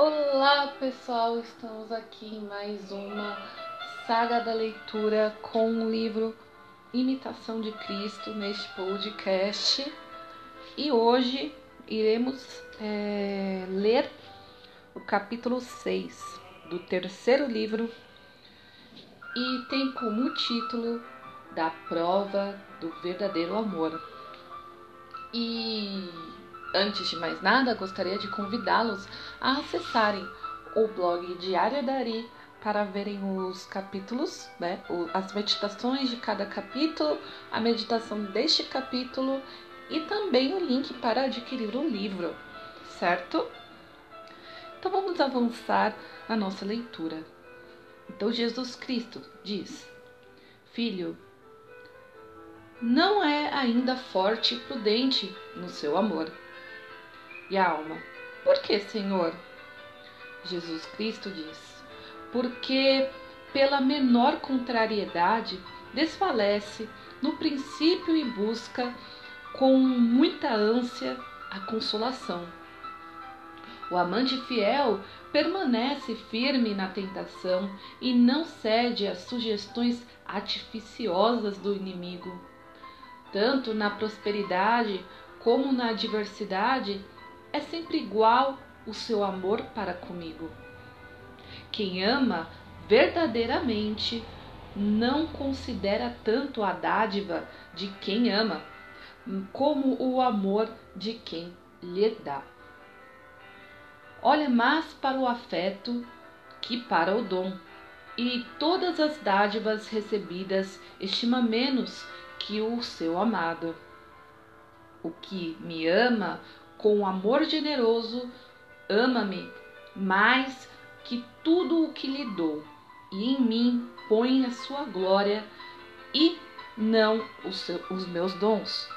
Olá pessoal, estamos aqui em mais uma saga da leitura com o livro Imitação de Cristo neste podcast e hoje iremos é, ler o capítulo 6 do terceiro livro e tem como título Da Prova do Verdadeiro Amor. E Antes de mais nada, gostaria de convidá-los a acessarem o blog Diário Dari para verem os capítulos, né, as meditações de cada capítulo, a meditação deste capítulo e também o link para adquirir o livro, certo? Então vamos avançar na nossa leitura. Então Jesus Cristo diz: Filho, não é ainda forte e prudente no seu amor e a alma. Por que, Senhor? Jesus Cristo diz: Porque pela menor contrariedade desfalece no princípio e busca com muita ânsia a consolação. O amante fiel permanece firme na tentação e não cede às sugestões artificiosas do inimigo. Tanto na prosperidade como na adversidade, é sempre igual o seu amor para comigo. Quem ama verdadeiramente não considera tanto a dádiva de quem ama como o amor de quem lhe dá. Olha mais para o afeto que para o dom, e todas as dádivas recebidas estima menos que o seu amado. O que me ama com amor generoso, ama-me mais que tudo o que lhe dou, e em mim põe a sua glória e não os, seus, os meus dons.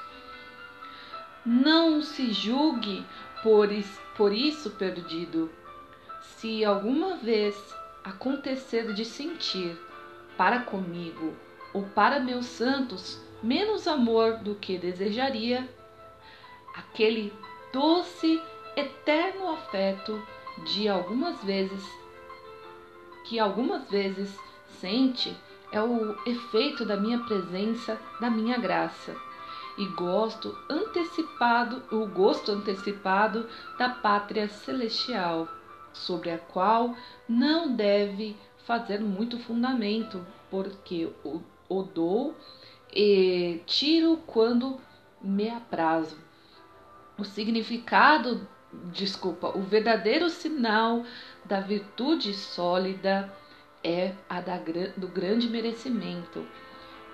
Não se julgue por, por isso perdido. Se alguma vez acontecer de sentir para comigo ou para meus santos menos amor do que desejaria, aquele doce, eterno afeto de algumas vezes que algumas vezes sente é o efeito da minha presença, da minha graça. E gosto antecipado, o gosto antecipado da pátria celestial, sobre a qual não deve fazer muito fundamento, porque o, o dou e tiro quando me aprazo o significado, desculpa, o verdadeiro sinal da virtude sólida é a da, do grande merecimento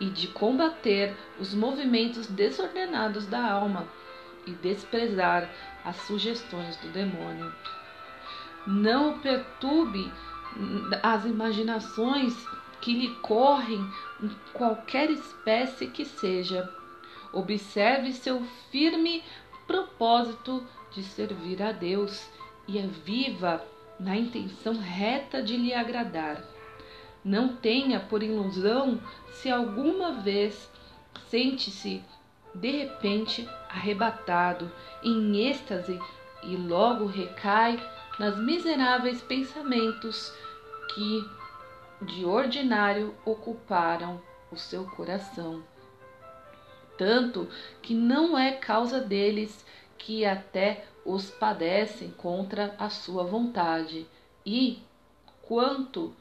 e de combater os movimentos desordenados da alma e desprezar as sugestões do demônio. Não perturbe as imaginações que lhe correm em qualquer espécie que seja. Observe seu firme propósito de servir a Deus e é viva na intenção reta de lhe agradar. Não tenha por ilusão se alguma vez sente-se de repente arrebatado em êxtase e logo recai nas miseráveis pensamentos que de ordinário ocuparam o seu coração tanto que não é causa deles que até os padecem contra a sua vontade, e, quanto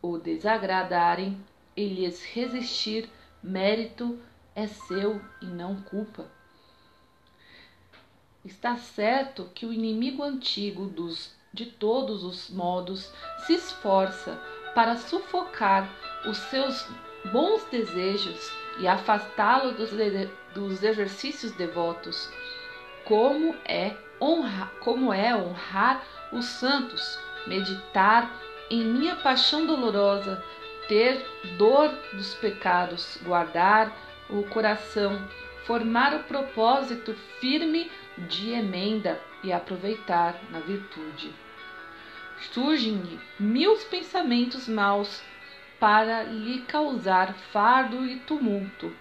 o desagradarem e lhes resistir, mérito é seu e não culpa. Está certo que o inimigo antigo dos, de todos os modos se esforça para sufocar os seus bons desejos e afastá-lo dos, dos exercícios devotos, como é honrar, como é honrar os santos, meditar em minha paixão dolorosa, ter dor dos pecados, guardar o coração, formar o propósito firme de emenda e aproveitar na virtude. Surgem-lhe mil pensamentos maus para lhe causar fardo e tumulto,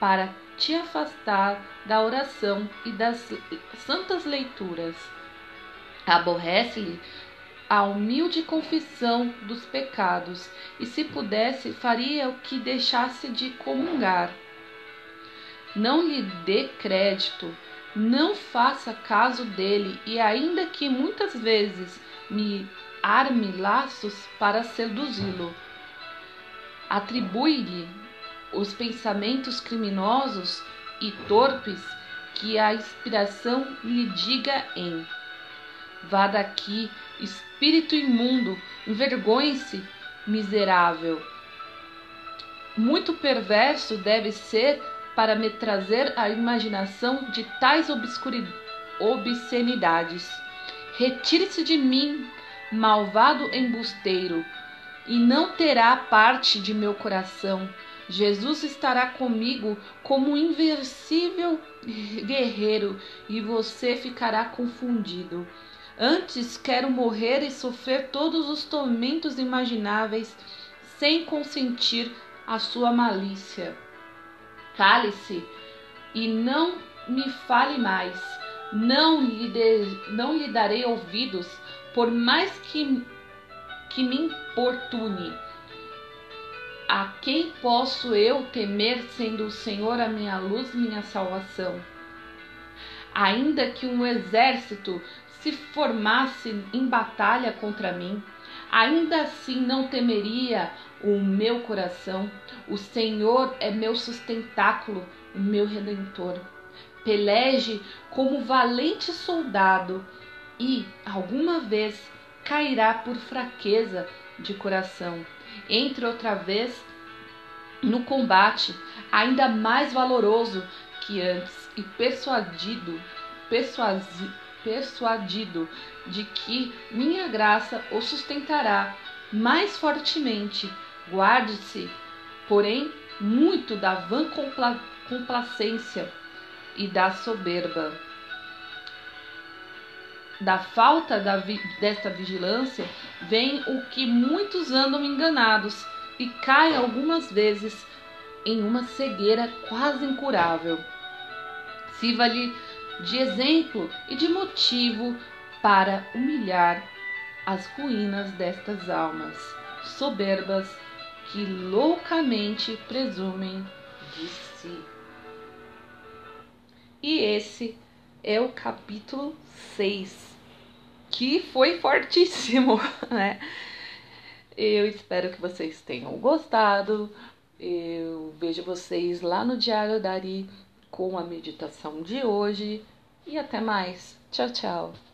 para te afastar da oração e das santas leituras. Aborrece-lhe a humilde confissão dos pecados, e se pudesse, faria o que deixasse de comungar. Não lhe dê crédito, não faça caso dele, e ainda que muitas vezes me arme laços para seduzi-lo, atribui-lhe os pensamentos criminosos e torpes que a inspiração lhe diga em Vá daqui, espírito imundo, envergonhe-se, miserável. Muito perverso deve ser para me trazer a imaginação de tais obscenidades. Retire-se de mim, malvado embusteiro, e não terá parte de meu coração. Jesus estará comigo como um invencível guerreiro, e você ficará confundido. Antes quero morrer e sofrer todos os tormentos imagináveis sem consentir a sua malícia. Cale-se e não me fale mais. Não lhe, de, não lhe darei ouvidos, por mais que, que me importune. A quem posso eu temer, sendo o Senhor a minha luz, minha salvação? Ainda que um exército se formasse em batalha contra mim, ainda assim não temeria o meu coração. O Senhor é meu sustentáculo, o meu redentor. Peleje como valente soldado e, alguma vez, cairá por fraqueza de coração. Entre outra vez no combate, ainda mais valoroso que antes e persuadido, persuasivo persuadido de que minha graça o sustentará mais fortemente. Guarde-se, porém, muito da vã compla complacência e da soberba. Da falta da vi desta vigilância vem o que muitos andam enganados e caem algumas vezes em uma cegueira quase incurável. Sirva-lhe de exemplo e de motivo para humilhar as ruínas destas almas soberbas que loucamente presumem de si. E esse é o capítulo 6, que foi fortíssimo, né? Eu espero que vocês tenham gostado. Eu vejo vocês lá no Diário Dari com a meditação de hoje e até mais. Tchau, tchau.